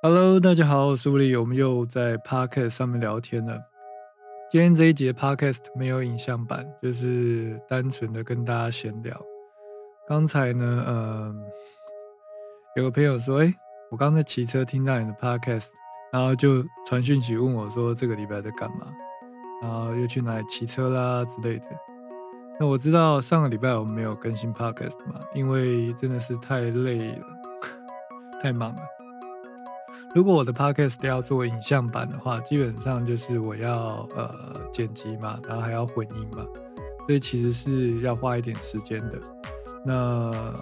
Hello，大家好，我是吴力，我们又在 Podcast 上面聊天了。今天这一节 Podcast 没有影像版，就是单纯的跟大家闲聊。刚才呢，嗯，有个朋友说，哎，我刚才骑车听到你的 Podcast，然后就传讯息问我说，这个礼拜在干嘛？然后又去哪里骑车啦之类的。那我知道上个礼拜我们没有更新 Podcast 嘛，因为真的是太累了，太忙了。如果我的 podcast 要做影像版的话，基本上就是我要呃剪辑嘛，然后还要混音嘛，所以其实是要花一点时间的。那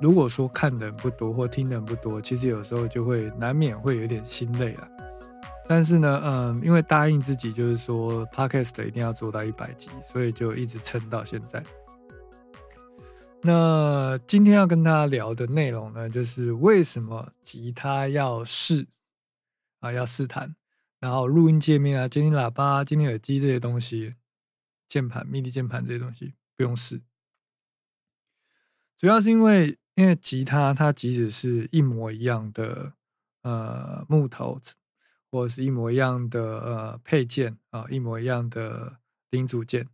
如果说看的人不多或听的人不多，其实有时候就会难免会有点心累了。但是呢，嗯，因为答应自己就是说 podcast 一定要做到一百集，所以就一直撑到现在。那今天要跟大家聊的内容呢，就是为什么吉他要试啊，要试弹，然后录音界面啊、监听喇叭、监听耳机这些东西，键盘、MIDI 键盘这些东西不用试。主要是因为，因为吉他它即使是一模一样的呃木头，或者是一模一样的呃配件啊，一模一样的零组件，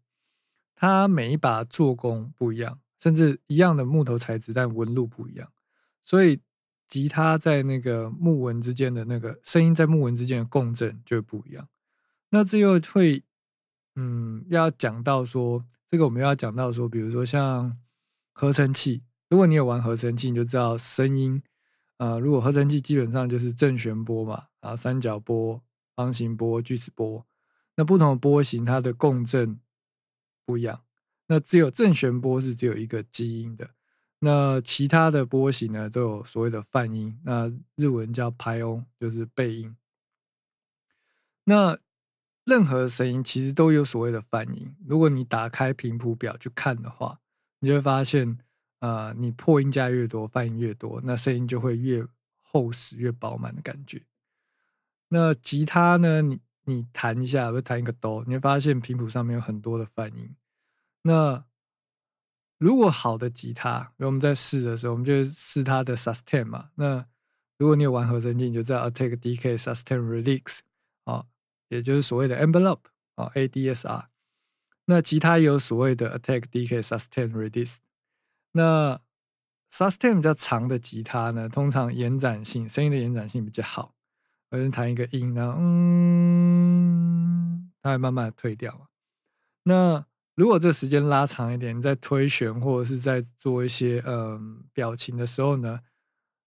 它每一把做工不一样。甚至一样的木头材质，但纹路不一样，所以吉他在那个木纹之间的那个声音在木纹之间的共振就会不一样。那这又会，嗯，要讲到说这个我们要讲到说，比如说像合成器，如果你有玩合成器，你就知道声音，啊，如果合成器基本上就是正弦波嘛，啊，三角波、方形波、锯齿波，那不同的波形它的共振不一样。那只有正弦波是只有一个基因的，那其他的波形呢都有所谓的泛音，那日文叫拍音，就是背音。那任何声音其实都有所谓的泛音。如果你打开频谱表去看的话，你就会发现，啊，你破音加越多，泛音越多，那声音就会越厚实、越饱满的感觉。那吉他呢，你你弹一下，或弹一个哆，你会发现频谱上面有很多的泛音。那如果好的吉他，我们在试的时候，我们就试它的 sustain 嘛。那如果你有玩合成器，你就知道 attack decay sustain release 啊，也就是所谓的 envelope 啊，ADSR。那吉他也有所谓的 attack decay sustain release。那 sustain 比较长的吉他呢，通常延展性，声音的延展性比较好。我先弹一个音，然后嗯，它会慢慢退掉。那如果这时间拉长一点，你在推弦或者是在做一些嗯表情的时候呢，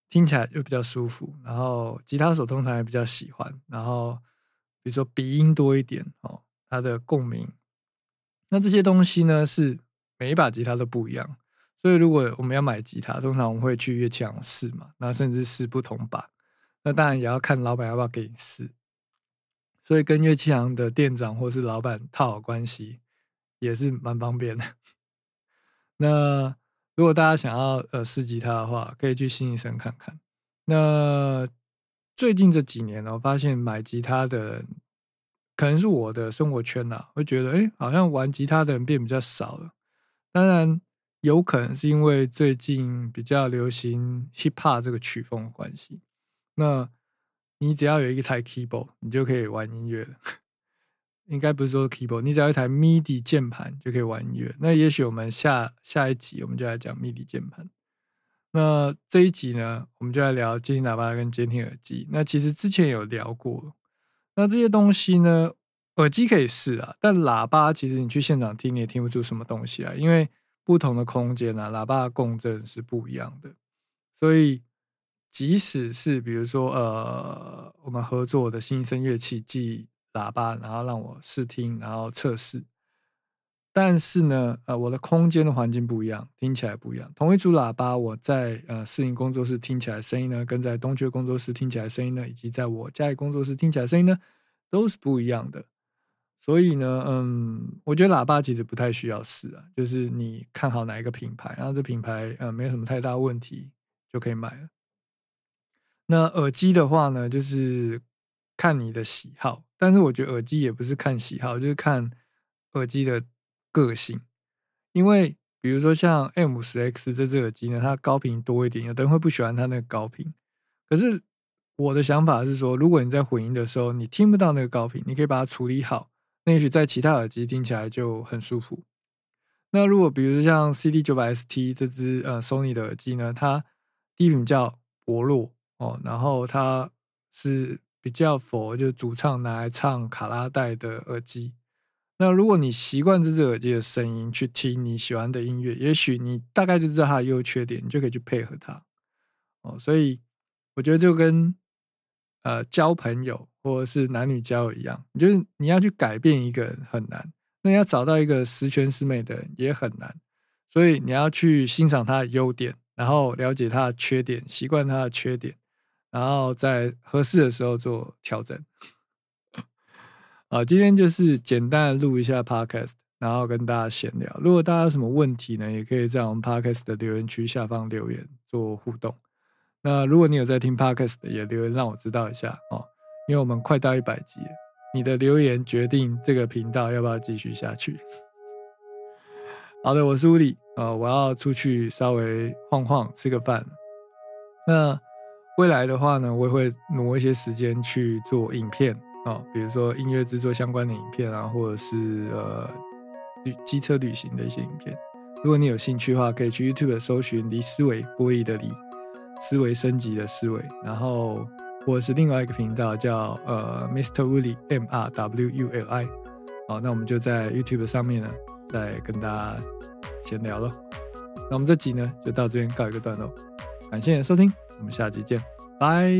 听起来就比较舒服。然后吉他手通常也比较喜欢。然后比如说鼻音多一点哦，它的共鸣。那这些东西呢，是每一把吉他都不一样。所以如果我们要买吉他，通常我们会去乐器行试嘛，那甚至试不同把。那当然也要看老板要不要给你试。所以跟乐器行的店长或是老板套好关系。也是蛮方便的。那如果大家想要呃试吉他的话，可以去新一生看看。那最近这几年呢，我发现买吉他的，可能是我的生活圈呐，会觉得哎，好像玩吉他的人变比较少了。当然，有可能是因为最近比较流行 hip hop 这个曲风的关系。那你只要有一台 keyboard，你就可以玩音乐了。应该不是说 keyboard，你只要一台 MIDI 键盘就可以玩音乐。那也许我们下下一集我们就来讲 MIDI 键盘。那这一集呢，我们就来聊监听喇叭跟监听耳机。那其实之前有聊过，那这些东西呢，耳机可以试啊，但喇叭其实你去现场听你也听不出什么东西啊，因为不同的空间啊，喇叭的共振是不一样的。所以即使是比如说呃，我们合作的新生乐器即喇叭，然后让我试听，然后测试。但是呢，呃，我的空间的环境不一样，听起来不一样。同一组喇叭，我在呃试音工作室听起来声音呢，跟在东区工作室听起来声音呢，以及在我家里工作室听起来声音呢，都是不一样的。所以呢，嗯，我觉得喇叭其实不太需要试啊，就是你看好哪一个品牌，然后这品牌呃没有什么太大问题就可以买了。那耳机的话呢，就是看你的喜好。但是我觉得耳机也不是看喜好，就是看耳机的个性。因为比如说像 M 十 X 这只耳机呢，它高频多一点，有的人会不喜欢它那个高频。可是我的想法是说，如果你在混音的时候你听不到那个高频，你可以把它处理好，那也许在其他耳机听起来就很舒服。那如果比如说像 CD 九百 ST 这支呃 Sony 的耳机呢，它低频较薄弱哦，然后它是比较佛，就主唱拿来唱卡拉带的耳机。那如果你习惯这只耳机的声音去听你喜欢的音乐，也许你大概就知道它的优缺点，你就可以去配合它哦。所以我觉得就跟呃交朋友或者是男女交友一样，就是你要去改变一个人很难。那要找到一个十全十美的人也很难，所以你要去欣赏他的优点，然后了解他的缺点，习惯他的缺点，然后在合适的时候做调整。啊，今天就是简单的录一下 podcast，然后跟大家闲聊。如果大家有什么问题呢，也可以在我们 podcast 的留言区下方留言做互动。那如果你有在听 podcast 的，也留言让我知道一下哦，因为我们快到一百集了。你的留言决定这个频道要不要继续下去。好的，我是乌里，呃，我要出去稍微晃晃，吃个饭。那未来的话呢，我也会挪一些时间去做影片啊，比如说音乐制作相关的影片啊，或者是呃旅机车旅行的一些影片。如果你有兴趣的话，可以去 YouTube 搜寻“离思维玻璃的离思维升级的思维”，然后。或者是另外一个频道叫呃 Mr. Wuli M R W U L I，好，那我们就在 YouTube 上面呢，再跟大家闲聊喽。那我们这集呢就到这边告一个段落，感谢收听，我们下期见，拜。